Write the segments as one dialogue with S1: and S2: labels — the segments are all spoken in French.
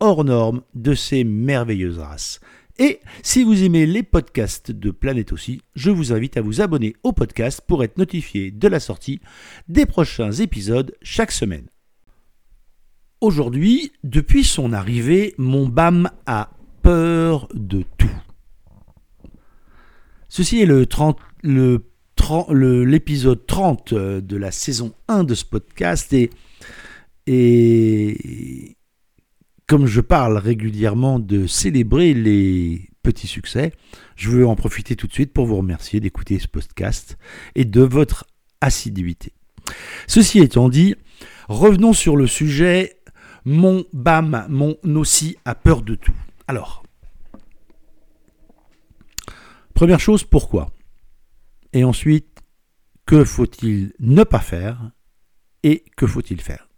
S1: hors norme de ces merveilleuses races. Et si vous aimez les podcasts de Planète aussi, je vous invite à vous abonner au podcast pour être notifié de la sortie des prochains épisodes chaque semaine. Aujourd'hui, depuis son arrivée, mon BAM a peur de tout. Ceci est le 30, le, l'épisode 30 de la saison 1 de ce podcast et comme je parle régulièrement de célébrer les petits succès, je veux en profiter tout de suite pour vous remercier d'écouter ce podcast et de votre assiduité. Ceci étant dit, revenons sur le sujet mon BAM, mon aussi a peur de tout. Alors, première chose, pourquoi? Et ensuite, que faut-il ne pas faire et que faut-il faire?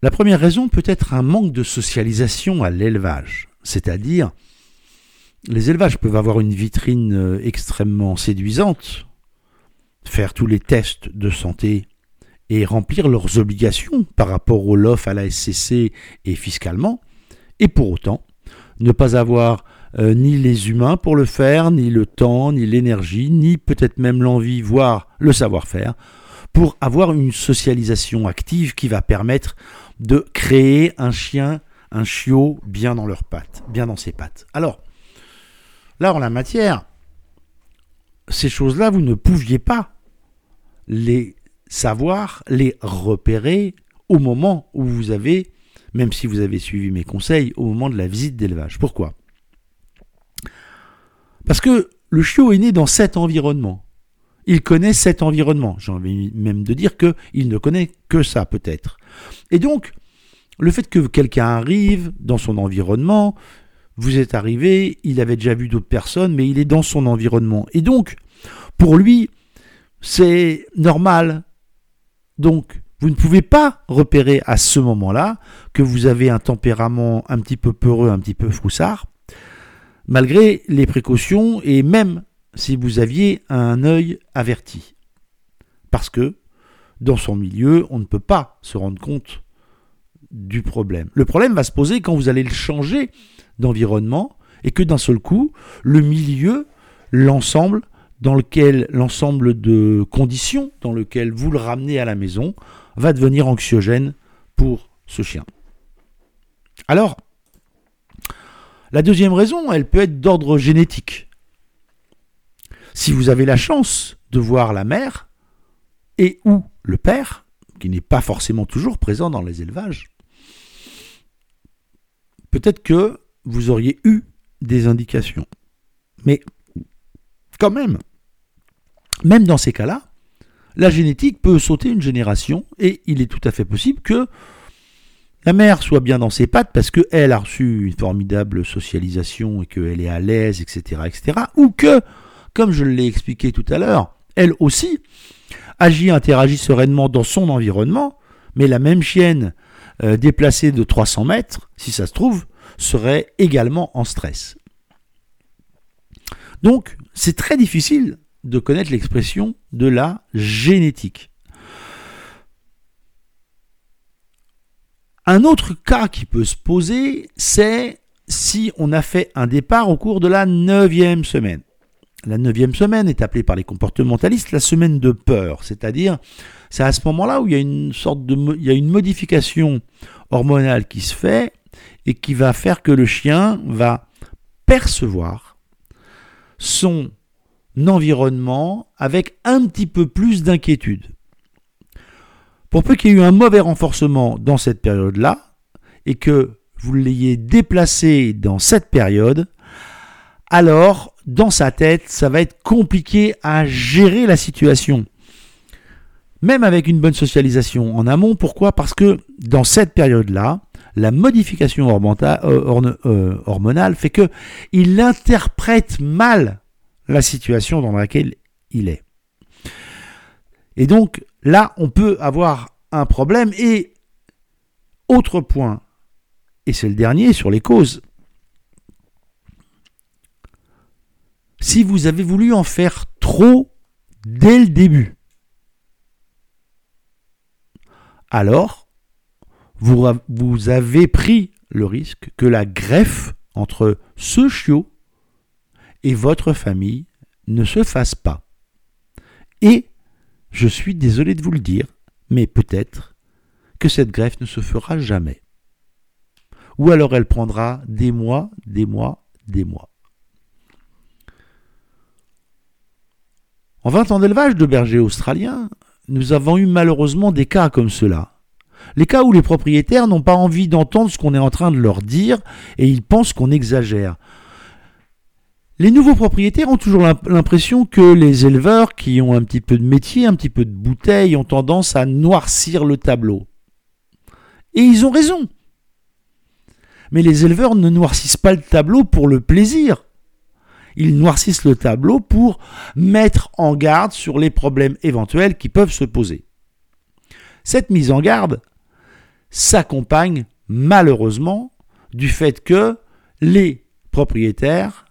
S1: La première raison peut être un manque de socialisation à l'élevage, c'est-à-dire les élevages peuvent avoir une vitrine euh, extrêmement séduisante, faire tous les tests de santé et remplir leurs obligations par rapport au LOF, à la SCC et fiscalement, et pour autant ne pas avoir euh, ni les humains pour le faire, ni le temps, ni l'énergie, ni peut-être même l'envie, voire le savoir-faire, pour avoir une socialisation active qui va permettre de créer un chien, un chiot bien dans leurs pattes, bien dans ses pattes. Alors, là en la matière, ces choses-là, vous ne pouviez pas les savoir les repérer au moment où vous avez, même si vous avez suivi mes conseils, au moment de la visite d'élevage. Pourquoi? Parce que le chiot est né dans cet environnement. Il connaît cet environnement. J'ai envie même de dire qu'il ne connaît que ça peut-être. Et donc, le fait que quelqu'un arrive dans son environnement, vous êtes arrivé, il avait déjà vu d'autres personnes, mais il est dans son environnement. Et donc, pour lui, c'est normal, donc, vous ne pouvez pas repérer à ce moment-là que vous avez un tempérament un petit peu peureux, un petit peu froussard, malgré les précautions et même si vous aviez un œil averti. Parce que dans son milieu, on ne peut pas se rendre compte du problème. Le problème va se poser quand vous allez le changer d'environnement et que d'un seul coup, le milieu, l'ensemble, dans lequel l'ensemble de conditions dans lequel vous le ramenez à la maison va devenir anxiogène pour ce chien. Alors, la deuxième raison, elle peut être d'ordre génétique. Si vous avez la chance de voir la mère et ou le père, qui n'est pas forcément toujours présent dans les élevages, peut-être que vous auriez eu des indications. Mais quand même, même dans ces cas-là, la génétique peut sauter une génération et il est tout à fait possible que la mère soit bien dans ses pattes parce qu'elle a reçu une formidable socialisation et qu'elle est à l'aise, etc., etc. Ou que, comme je l'ai expliqué tout à l'heure, elle aussi agit, interagit sereinement dans son environnement, mais la même chienne euh, déplacée de 300 mètres, si ça se trouve, serait également en stress. Donc, c'est très difficile de connaître l'expression de la génétique. Un autre cas qui peut se poser, c'est si on a fait un départ au cours de la neuvième semaine. La neuvième semaine est appelée par les comportementalistes la semaine de peur, c'est-à-dire c'est à ce moment-là où il y a une sorte de modification hormonale qui se fait et qui va faire que le chien va percevoir son environnement avec un petit peu plus d'inquiétude. Pour peu qu'il y ait eu un mauvais renforcement dans cette période-là, et que vous l'ayez déplacé dans cette période, alors dans sa tête, ça va être compliqué à gérer la situation. Même avec une bonne socialisation en amont, pourquoi? Parce que dans cette période-là, la modification euh, euh, hormonale fait que il interprète mal la situation dans laquelle il est. Et donc là, on peut avoir un problème. Et autre point, et c'est le dernier sur les causes, si vous avez voulu en faire trop dès le début, alors vous, avez pris le risque que la greffe entre ce chiot et votre famille ne se fasse pas. Et, je suis désolé de vous le dire, mais peut-être que cette greffe ne se fera jamais. Ou alors elle prendra des mois, des mois, des mois. En 20 ans d'élevage de bergers australiens, nous avons eu malheureusement des cas comme cela. Les cas où les propriétaires n'ont pas envie d'entendre ce qu'on est en train de leur dire et ils pensent qu'on exagère. Les nouveaux propriétaires ont toujours l'impression que les éleveurs qui ont un petit peu de métier, un petit peu de bouteille, ont tendance à noircir le tableau. Et ils ont raison. Mais les éleveurs ne noircissent pas le tableau pour le plaisir. Ils noircissent le tableau pour mettre en garde sur les problèmes éventuels qui peuvent se poser. Cette mise en garde s'accompagne malheureusement du fait que les propriétaires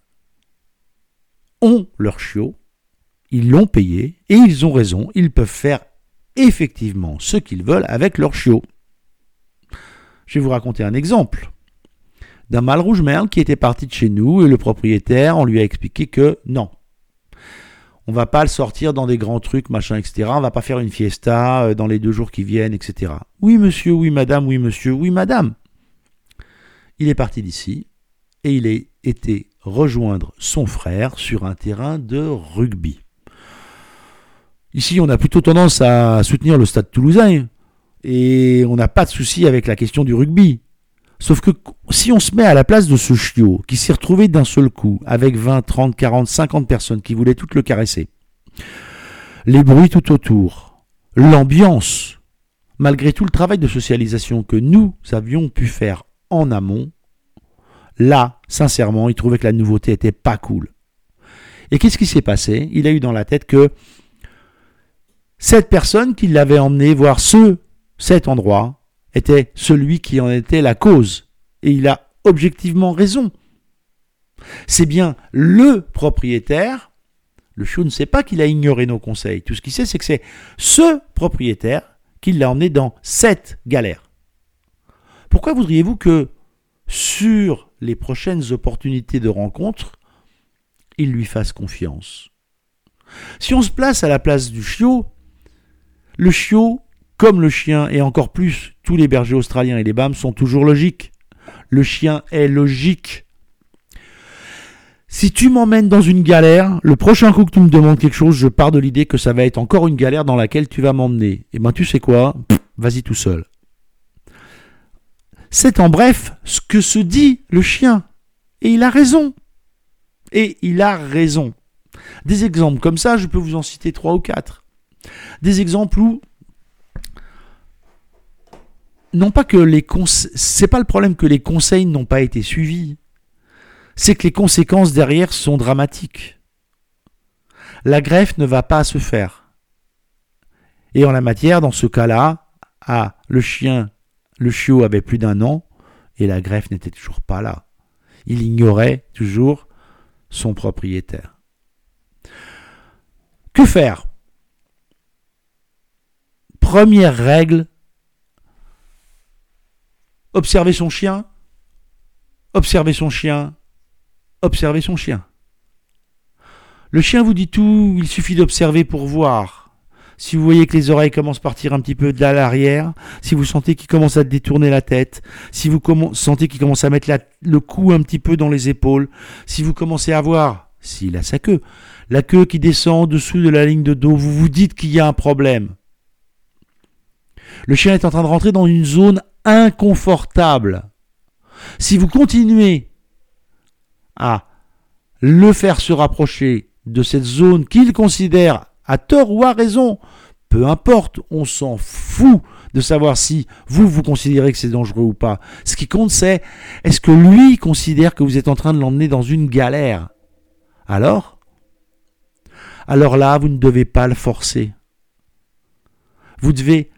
S1: ont leur chiot, ils l'ont payé et ils ont raison, ils peuvent faire effectivement ce qu'ils veulent avec leur chiot. Je vais vous raconter un exemple d'un mâle rouge merle qui était parti de chez nous et le propriétaire, on lui a expliqué que non. On va pas le sortir dans des grands trucs, machin, etc. On va pas faire une fiesta euh, dans les deux jours qui viennent, etc. Oui, monsieur, oui, madame, oui, monsieur, oui, madame. Il est parti d'ici et il a été rejoindre son frère sur un terrain de rugby. Ici, on a plutôt tendance à soutenir le stade toulousain et on n'a pas de souci avec la question du rugby. Sauf que si on se met à la place de ce chiot qui s'est retrouvé d'un seul coup avec 20, 30, 40, 50 personnes qui voulaient toutes le caresser, les bruits tout autour, l'ambiance, malgré tout le travail de socialisation que nous avions pu faire en amont, là, sincèrement, il trouvait que la nouveauté était pas cool. Et qu'est-ce qui s'est passé? Il a eu dans la tête que cette personne qui l'avait emmené voir ce, cet endroit, était celui qui en était la cause. Et il a objectivement raison. C'est bien le propriétaire. Le chiot ne sait pas qu'il a ignoré nos conseils. Tout ce qu'il sait, c'est que c'est ce propriétaire qui l'a emmené dans cette galère. Pourquoi voudriez-vous que sur les prochaines opportunités de rencontre, il lui fasse confiance? Si on se place à la place du chiot, le chiot comme le chien et encore plus tous les bergers australiens et les BAM sont toujours logiques. Le chien est logique. Si tu m'emmènes dans une galère, le prochain coup que tu me demandes quelque chose, je pars de l'idée que ça va être encore une galère dans laquelle tu vas m'emmener. Et eh ben tu sais quoi? Vas-y tout seul. C'est en bref ce que se dit le chien. Et il a raison. Et il a raison. Des exemples comme ça, je peux vous en citer trois ou quatre. Des exemples où non pas que les pas le problème que les conseils n'ont pas été suivis, c'est que les conséquences derrière sont dramatiques. La greffe ne va pas se faire. Et en la matière, dans ce cas-là, ah, le chien, le chiot avait plus d'un an et la greffe n'était toujours pas là. Il ignorait toujours son propriétaire. Que faire? Première règle Observer son chien, observer son chien, observer son chien. Le chien vous dit tout, il suffit d'observer pour voir. Si vous voyez que les oreilles commencent à partir un petit peu de l'arrière, si vous sentez qu'il commence à détourner la tête, si vous sentez qu'il commence à mettre le cou un petit peu dans les épaules, si vous commencez à voir, s'il a sa queue, la queue qui descend en dessous de la ligne de dos, vous vous dites qu'il y a un problème. Le chien est en train de rentrer dans une zone inconfortable. Si vous continuez à le faire se rapprocher de cette zone qu'il considère à tort ou à raison, peu importe, on s'en fout de savoir si vous, vous considérez que c'est dangereux ou pas. Ce qui compte, c'est est-ce que lui considère que vous êtes en train de l'emmener dans une galère Alors? Alors là, vous ne devez pas le forcer. Vous devez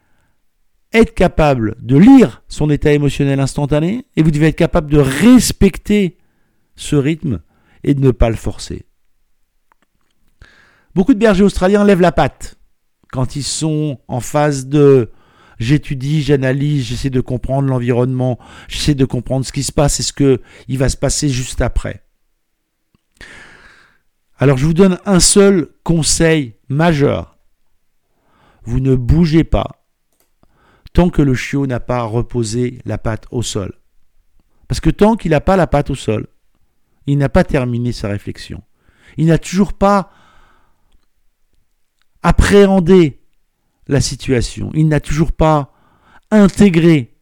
S1: être capable de lire son état émotionnel instantané et vous devez être capable de respecter ce rythme et de ne pas le forcer. Beaucoup de bergers australiens lèvent la patte quand ils sont en phase de j'étudie, j'analyse, j'essaie de comprendre l'environnement, j'essaie de comprendre ce qui se passe et ce que il va se passer juste après. Alors je vous donne un seul conseil majeur. Vous ne bougez pas tant que le chiot n'a pas reposé la patte au sol. Parce que tant qu'il n'a pas la patte au sol, il n'a pas terminé sa réflexion. Il n'a toujours pas appréhendé la situation. Il n'a toujours pas intégré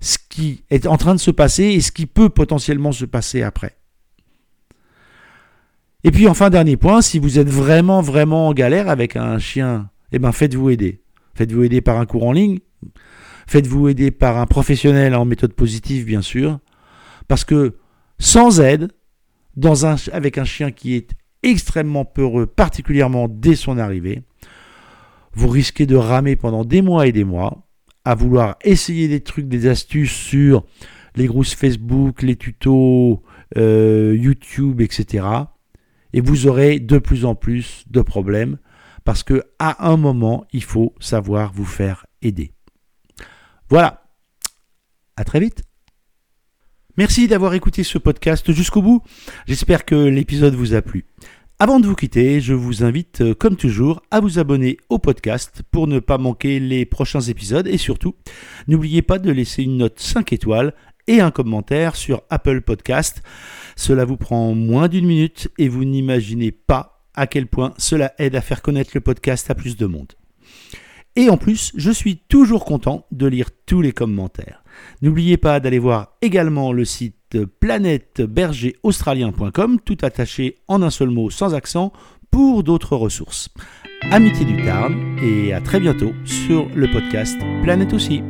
S1: ce qui est en train de se passer et ce qui peut potentiellement se passer après. Et puis enfin, dernier point, si vous êtes vraiment, vraiment en galère avec un chien, eh ben faites-vous aider. Faites-vous aider par un cours en ligne, faites-vous aider par un professionnel en méthode positive, bien sûr, parce que sans aide, avec un chien qui est extrêmement peureux, particulièrement dès son arrivée, vous risquez de ramer pendant des mois et des mois, à vouloir essayer des trucs, des astuces sur les grousses Facebook, les tutos euh, YouTube, etc. Et vous aurez de plus en plus de problèmes parce que à un moment, il faut savoir vous faire aider. Voilà. À très vite. Merci d'avoir écouté ce podcast jusqu'au bout. J'espère que l'épisode vous a plu. Avant de vous quitter, je vous invite, euh, comme toujours, à vous abonner au podcast pour ne pas manquer les prochains épisodes et surtout, n'oubliez pas de laisser une note 5 étoiles et un commentaire sur Apple Podcast. Cela vous prend moins d'une minute et vous n'imaginez pas à quel point cela aide à faire connaître le podcast à plus de monde. Et en plus, je suis toujours content de lire tous les commentaires. N'oubliez pas d'aller voir également le site planètebergeraustralien.com, tout attaché en un seul mot sans accent, pour d'autres ressources. Amitié du Tarn et à très bientôt sur le podcast Planète aussi.